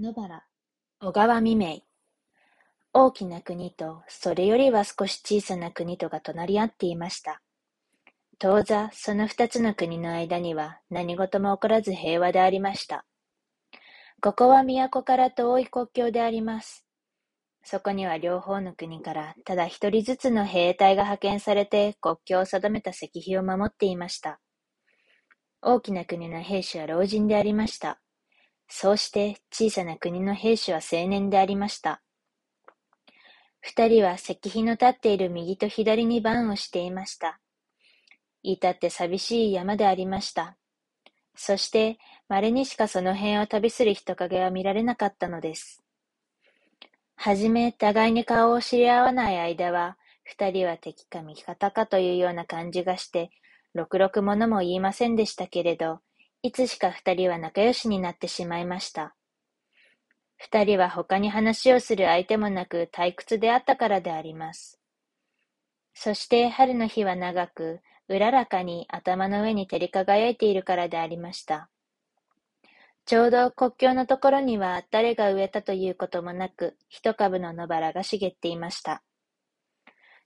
野原、小川未明。大きな国と、それよりは少し小さな国とが隣り合っていました。当座、その二つの国の間には何事も起こらず平和でありました。ここは都から遠い国境であります。そこには両方の国からただ一人ずつの兵隊が派遣されて国境を定めた石碑を守っていました。大きな国の兵士は老人でありました。そうして小さな国の兵士は青年でありました。二人は石碑の立っている右と左に番をしていました。至って寂しい山でありました。そして、稀にしかその辺を旅する人影は見られなかったのです。はじめ、互いに顔を知り合わない間は、二人は敵か味方かというような感じがして、ろくろくものも言いませんでしたけれど、いつしか二人は仲良しになってしまいました。二人は他に話をする相手もなく退屈であったからであります。そして春の日は長く、うららかに頭の上に照り輝いているからでありました。ちょうど国境のところには誰が植えたということもなく、一株の野原が茂っていました。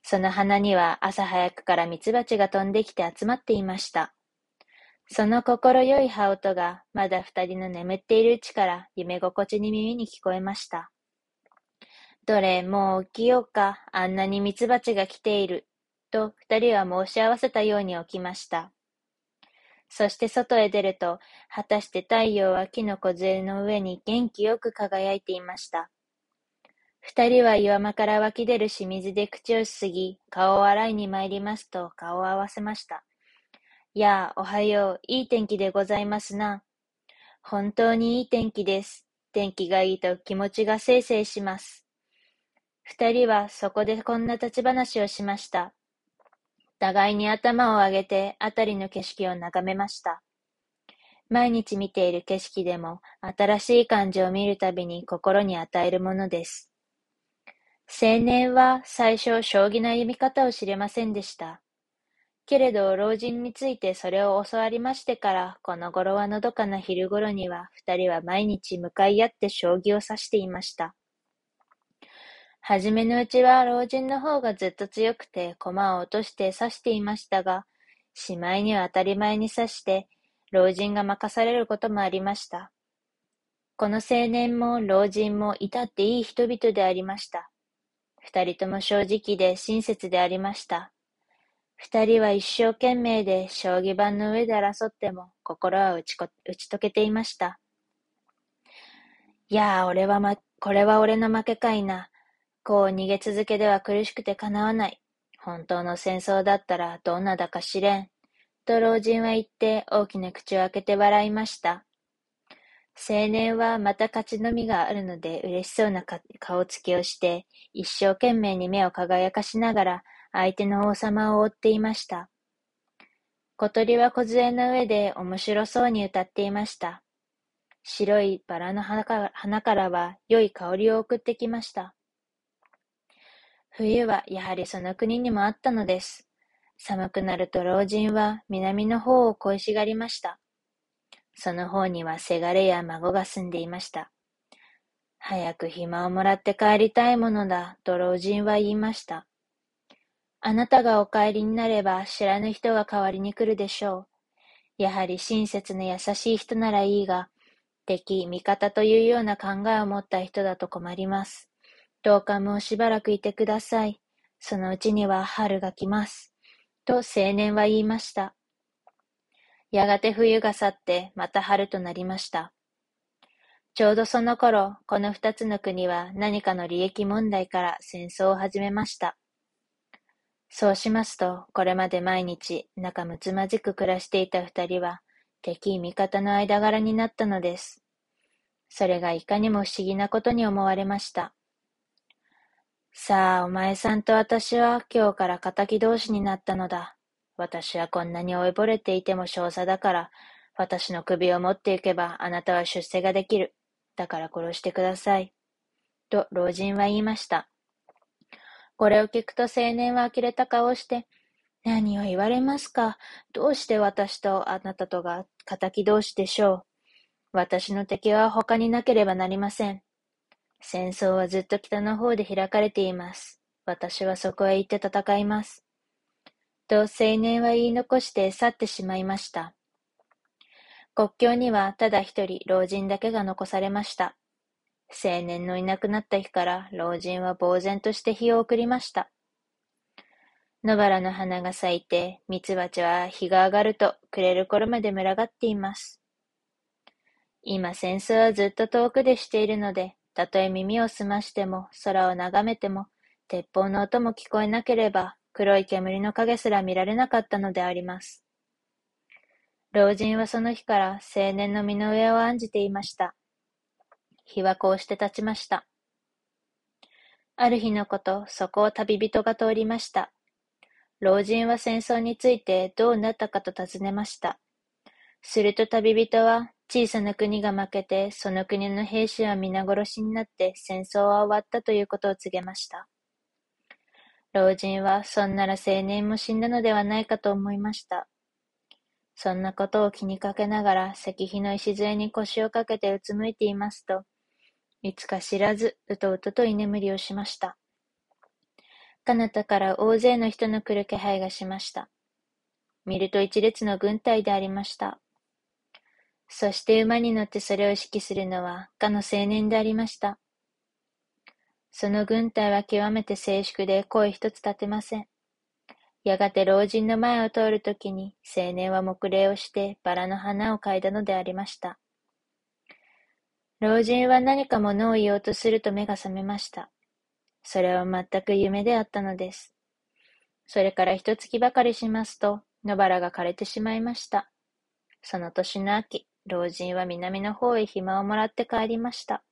その花には朝早くからミツバチが飛んできて集まっていました。その心よい羽音が、まだ二人の眠っているうちから夢心地に耳に聞こえました。どれ、もう起きようか、あんなにミツバチが来ている、と二人は申し合わせたように起きました。そして外へ出ると、果たして太陽は木の梢の上に元気よく輝いていました。二人は岩間から湧き出る清水で口をすすぎ、顔を洗いに参りますと顔を合わせました。やあ、おはよう。いい天気でございますな。本当にいい天気です。天気がいいと気持ちがせいせいします。二人はそこでこんな立ち話をしました。互いに頭を上げて辺りの景色を眺めました。毎日見ている景色でも新しい感じを見るたびに心に与えるものです。青年は最初将棋の読み方を知れませんでした。けれど老人についてそれを教わりましてから、この頃はのどかな昼頃には、二人は毎日向かい合って将棋を指していました。はじめのうちは老人の方がずっと強くて、駒を落として指していましたが、しまいには当たり前に指して、老人が任されることもありました。この青年も老人も至っていい人々でありました。二人とも正直で親切でありました。二人は一生懸命で将棋盤の上で争っても心は打ちこ打ち解けていました。いやあ、俺はま、これは俺の負けかいな。こう逃げ続けでは苦しくてかなわない。本当の戦争だったらどんなだか知れん。と老人は言って大きな口を開けて笑いました。青年はまた勝ちのみがあるので嬉しそうな顔つきをして一生懸命に目を輝かしながら相手の王様を追っていました。小鳥は梢の上で面白そうに歌っていました。白いバラの花からは良い香りを送ってきました。冬はやはりその国にもあったのです。寒くなると老人は南の方を恋しがりました。その方にはせがれや孫が住んでいました。早く暇をもらって帰りたいものだ、と老人は言いました。あなたがお帰りになれば知らぬ人が代わりに来るでしょう。やはり親切な優しい人ならいいが、敵、味方というような考えを持った人だと困ります。どうかもうしばらくいてください。そのうちには春が来ます。と青年は言いました。やがて冬が去ってまた春となりました。ちょうどその頃、この二つの国は何かの利益問題から戦争を始めました。そうしますと、これまで毎日仲睦まじく暮らしていた二人は、敵味方の間柄になったのです。それがいかにも不思議なことに思われました。さあ、お前さんと私は今日から敵同士になったのだ。私はこんなに追いぼれていても少佐だから、私の首を持っていけばあなたは出世ができる。だから殺してください。と老人は言いました。これを聞くと青年は呆れた顔をして、何を言われますか？どうして私とあなたとが仇同士でしょう？私の敵は他になければなりません。戦争はずっと北の方で開かれています。私はそこへ行って戦います。と青年は言い残して去ってしまいました。国境にはただ一人老人だけが残されました。青年のいなくなった日から老人は呆然として日を送りました。野原の花が咲いて、ミツバチは日が上がると暮れる頃まで群がっています。今戦争はずっと遠くでしているので、たとえ耳を澄ましても、空を眺めても、鉄砲の音も聞こえなければ、黒い煙の影すら見られなかったのであります。老人はその日から青年の身の上を案じていました。日はこうして経ちました。ある日のこと、そこを旅人が通りました。老人は戦争についてどうなったかと尋ねました。すると旅人は、小さな国が負けて、その国の兵士は皆殺しになって戦争は終わったということを告げました。老人は、そんなら青年も死んだのではないかと思いました。そんなことを気にかけながら石碑の礎に腰をかけてうつむいていますと、いつか知らず、うとうとと居眠りをしました。彼方から大勢の人の来る気配がしました。見ると一列の軍隊でありました。そして馬に乗ってそれを指揮するのは、かの青年でありました。その軍隊は極めて静粛で声一つ立てません。やがて老人の前を通るときに、青年は黙礼をしてバラの花を嗅いだのでありました。老人は何か物を言おうとすると目が覚めました。それは全く夢であったのです。それから一月ばかりしますと、野原が枯れてしまいました。その年の秋、老人は南の方へ暇をもらって帰りました。